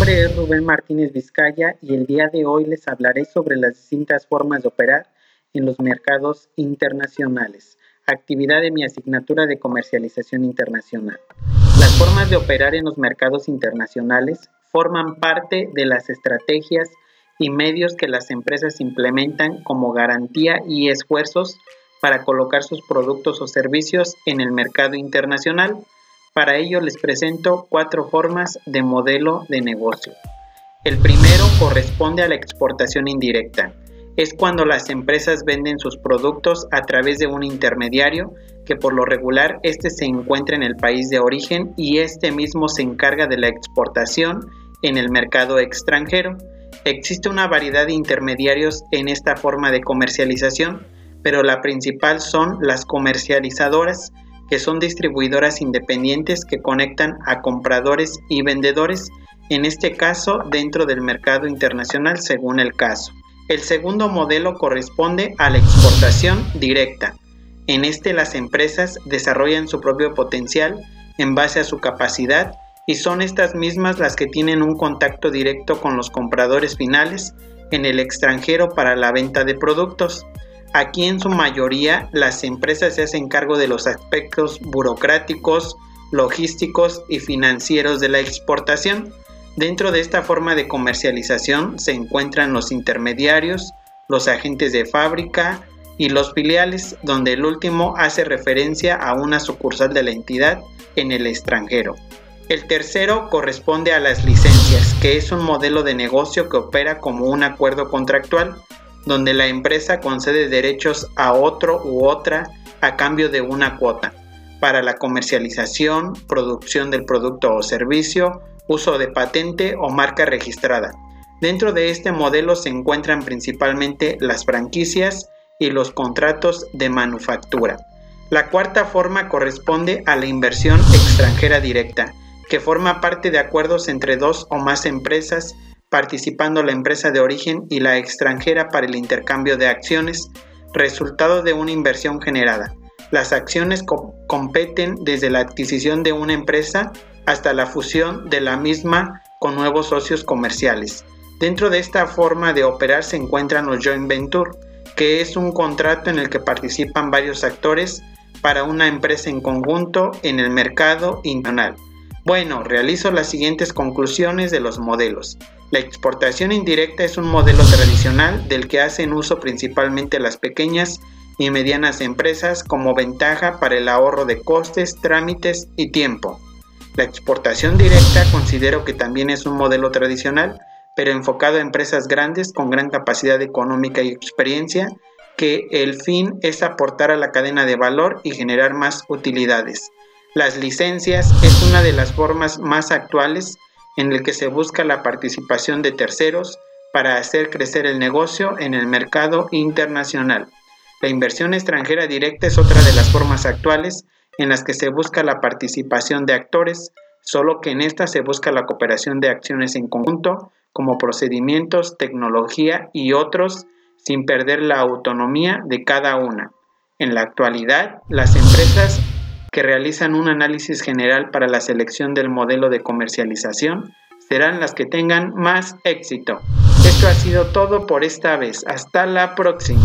nombre es Rubén Martínez Vizcaya y el día de hoy les hablaré sobre las distintas formas de operar en los mercados internacionales, actividad de mi asignatura de comercialización internacional. Las formas de operar en los mercados internacionales forman parte de las estrategias y medios que las empresas implementan como garantía y esfuerzos para colocar sus productos o servicios en el mercado internacional para ello les presento cuatro formas de modelo de negocio. El primero corresponde a la exportación indirecta. Es cuando las empresas venden sus productos a través de un intermediario que por lo regular este se encuentra en el país de origen y este mismo se encarga de la exportación en el mercado extranjero. Existe una variedad de intermediarios en esta forma de comercialización, pero la principal son las comercializadoras que son distribuidoras independientes que conectan a compradores y vendedores, en este caso dentro del mercado internacional según el caso. El segundo modelo corresponde a la exportación directa. En este las empresas desarrollan su propio potencial en base a su capacidad y son estas mismas las que tienen un contacto directo con los compradores finales en el extranjero para la venta de productos. Aquí en su mayoría las empresas se hacen cargo de los aspectos burocráticos, logísticos y financieros de la exportación. Dentro de esta forma de comercialización se encuentran los intermediarios, los agentes de fábrica y los filiales, donde el último hace referencia a una sucursal de la entidad en el extranjero. El tercero corresponde a las licencias, que es un modelo de negocio que opera como un acuerdo contractual donde la empresa concede derechos a otro u otra a cambio de una cuota para la comercialización, producción del producto o servicio, uso de patente o marca registrada. Dentro de este modelo se encuentran principalmente las franquicias y los contratos de manufactura. La cuarta forma corresponde a la inversión extranjera directa, que forma parte de acuerdos entre dos o más empresas participando la empresa de origen y la extranjera para el intercambio de acciones, resultado de una inversión generada. Las acciones competen desde la adquisición de una empresa hasta la fusión de la misma con nuevos socios comerciales. Dentro de esta forma de operar se encuentran los joint venture, que es un contrato en el que participan varios actores para una empresa en conjunto en el mercado internacional. Bueno, realizo las siguientes conclusiones de los modelos. La exportación indirecta es un modelo tradicional del que hacen uso principalmente las pequeñas y medianas empresas como ventaja para el ahorro de costes, trámites y tiempo. La exportación directa considero que también es un modelo tradicional, pero enfocado a empresas grandes con gran capacidad económica y experiencia, que el fin es aportar a la cadena de valor y generar más utilidades. Las licencias es una de las formas más actuales en el que se busca la participación de terceros para hacer crecer el negocio en el mercado internacional. La inversión extranjera directa es otra de las formas actuales en las que se busca la participación de actores, solo que en esta se busca la cooperación de acciones en conjunto, como procedimientos, tecnología y otros, sin perder la autonomía de cada una. En la actualidad, las empresas que realizan un análisis general para la selección del modelo de comercialización serán las que tengan más éxito. Esto ha sido todo por esta vez. Hasta la próxima.